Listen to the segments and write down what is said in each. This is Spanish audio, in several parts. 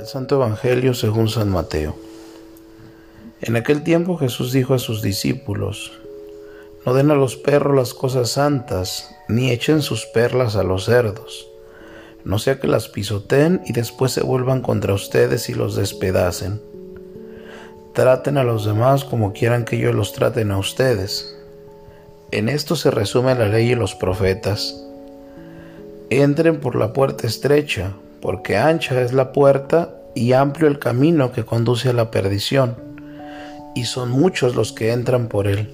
Del Santo Evangelio según San Mateo. En aquel tiempo Jesús dijo a sus discípulos, No den a los perros las cosas santas, ni echen sus perlas a los cerdos, no sea que las pisoteen y después se vuelvan contra ustedes y los despedacen. Traten a los demás como quieran que ellos los traten a ustedes. En esto se resume la ley y los profetas. Entren por la puerta estrecha, porque ancha es la puerta y amplio el camino que conduce a la perdición, y son muchos los que entran por él.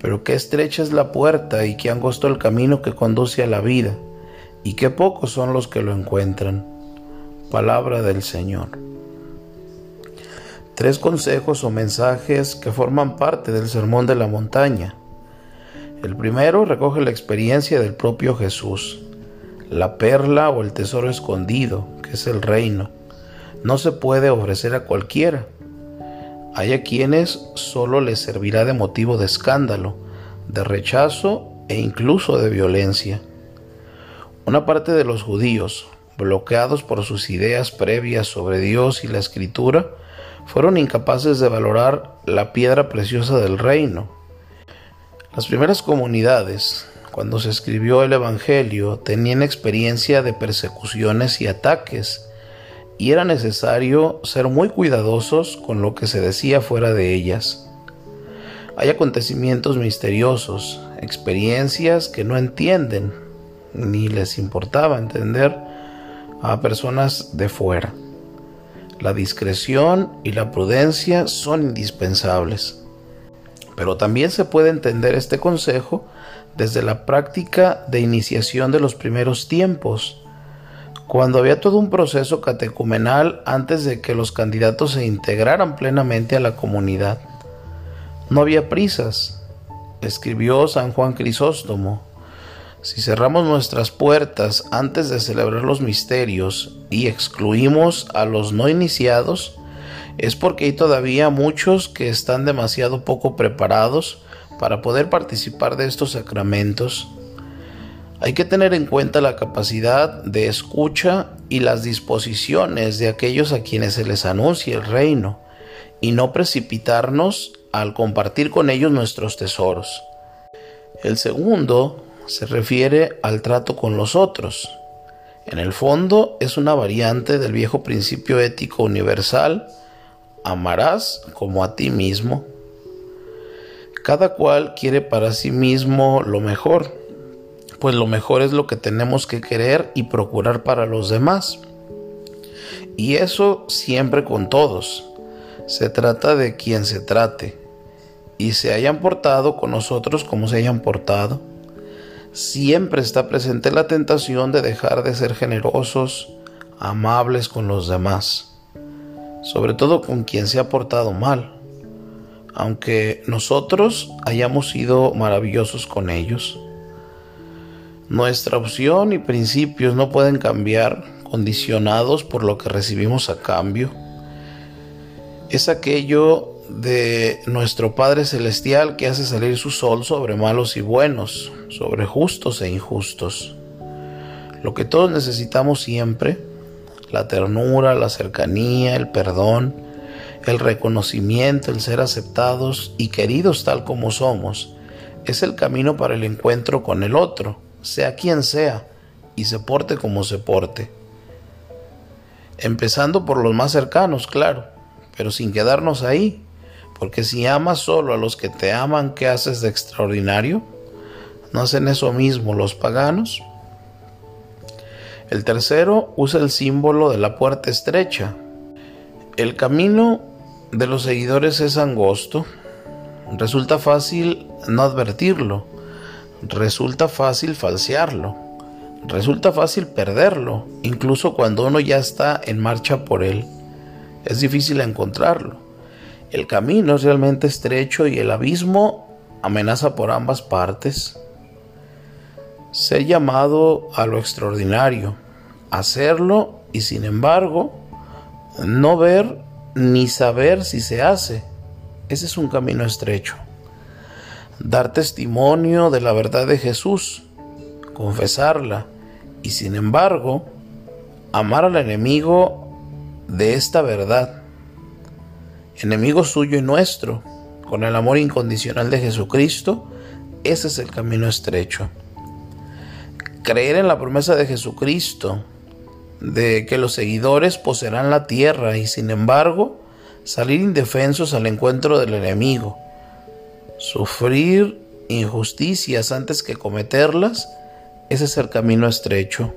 Pero qué estrecha es la puerta y qué angosto el camino que conduce a la vida, y qué pocos son los que lo encuentran. Palabra del Señor. Tres consejos o mensajes que forman parte del Sermón de la Montaña. El primero recoge la experiencia del propio Jesús la perla o el tesoro escondido, que es el reino, no se puede ofrecer a cualquiera. Hay a quienes solo les servirá de motivo de escándalo, de rechazo e incluso de violencia. Una parte de los judíos, bloqueados por sus ideas previas sobre Dios y la escritura, fueron incapaces de valorar la piedra preciosa del reino. Las primeras comunidades, cuando se escribió el Evangelio, tenían experiencia de persecuciones y ataques, y era necesario ser muy cuidadosos con lo que se decía fuera de ellas. Hay acontecimientos misteriosos, experiencias que no entienden, ni les importaba entender a personas de fuera. La discreción y la prudencia son indispensables. Pero también se puede entender este consejo desde la práctica de iniciación de los primeros tiempos, cuando había todo un proceso catecumenal antes de que los candidatos se integraran plenamente a la comunidad. No había prisas, escribió San Juan Crisóstomo. Si cerramos nuestras puertas antes de celebrar los misterios y excluimos a los no iniciados, es porque hay todavía muchos que están demasiado poco preparados para poder participar de estos sacramentos, hay que tener en cuenta la capacidad de escucha y las disposiciones de aquellos a quienes se les anuncia el reino, y no precipitarnos al compartir con ellos nuestros tesoros. El segundo se refiere al trato con los otros. En el fondo es una variante del viejo principio ético universal, amarás como a ti mismo. Cada cual quiere para sí mismo lo mejor, pues lo mejor es lo que tenemos que querer y procurar para los demás. Y eso siempre con todos. Se trata de quien se trate y se hayan portado con nosotros como se hayan portado. Siempre está presente la tentación de dejar de ser generosos, amables con los demás, sobre todo con quien se ha portado mal aunque nosotros hayamos sido maravillosos con ellos. Nuestra opción y principios no pueden cambiar condicionados por lo que recibimos a cambio. Es aquello de nuestro Padre Celestial que hace salir su sol sobre malos y buenos, sobre justos e injustos. Lo que todos necesitamos siempre, la ternura, la cercanía, el perdón, el reconocimiento, el ser aceptados y queridos tal como somos, es el camino para el encuentro con el otro, sea quien sea, y se porte como se porte. Empezando por los más cercanos, claro, pero sin quedarnos ahí, porque si amas solo a los que te aman, ¿qué haces de extraordinario? ¿No hacen eso mismo los paganos? El tercero usa el símbolo de la puerta estrecha. El camino de los seguidores es angosto, resulta fácil no advertirlo, resulta fácil falsearlo, resulta fácil perderlo, incluso cuando uno ya está en marcha por él. Es difícil encontrarlo. El camino es realmente estrecho y el abismo amenaza por ambas partes. Ser llamado a lo extraordinario, hacerlo y sin embargo no ver ni saber si se hace. Ese es un camino estrecho. Dar testimonio de la verdad de Jesús, confesarla y sin embargo amar al enemigo de esta verdad, enemigo suyo y nuestro, con el amor incondicional de Jesucristo, ese es el camino estrecho. Creer en la promesa de Jesucristo, de que los seguidores poseerán la tierra y sin embargo salir indefensos al encuentro del enemigo, sufrir injusticias antes que cometerlas, ese es el camino estrecho.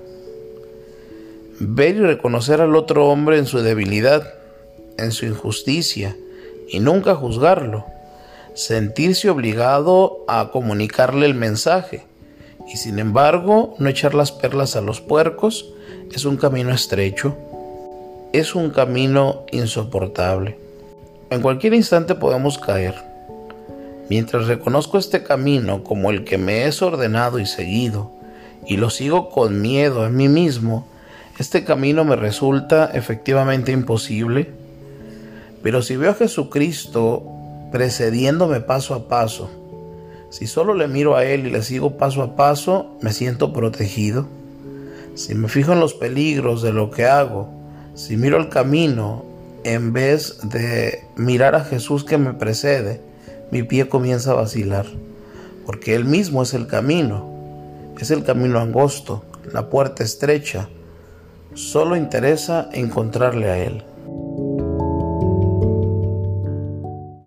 Ver y reconocer al otro hombre en su debilidad, en su injusticia, y nunca juzgarlo. Sentirse obligado a comunicarle el mensaje, y sin embargo no echar las perlas a los puercos, es un camino estrecho, es un camino insoportable. En cualquier instante podemos caer. Mientras reconozco este camino como el que me es ordenado y seguido, y lo sigo con miedo a mí mismo, este camino me resulta efectivamente imposible. Pero si veo a Jesucristo precediéndome paso a paso, si solo le miro a Él y le sigo paso a paso, me siento protegido. Si me fijo en los peligros de lo que hago, si miro el camino en vez de mirar a Jesús que me precede, mi pie comienza a vacilar, porque Él mismo es el camino, es el camino angosto, la puerta estrecha. Solo interesa encontrarle a Él.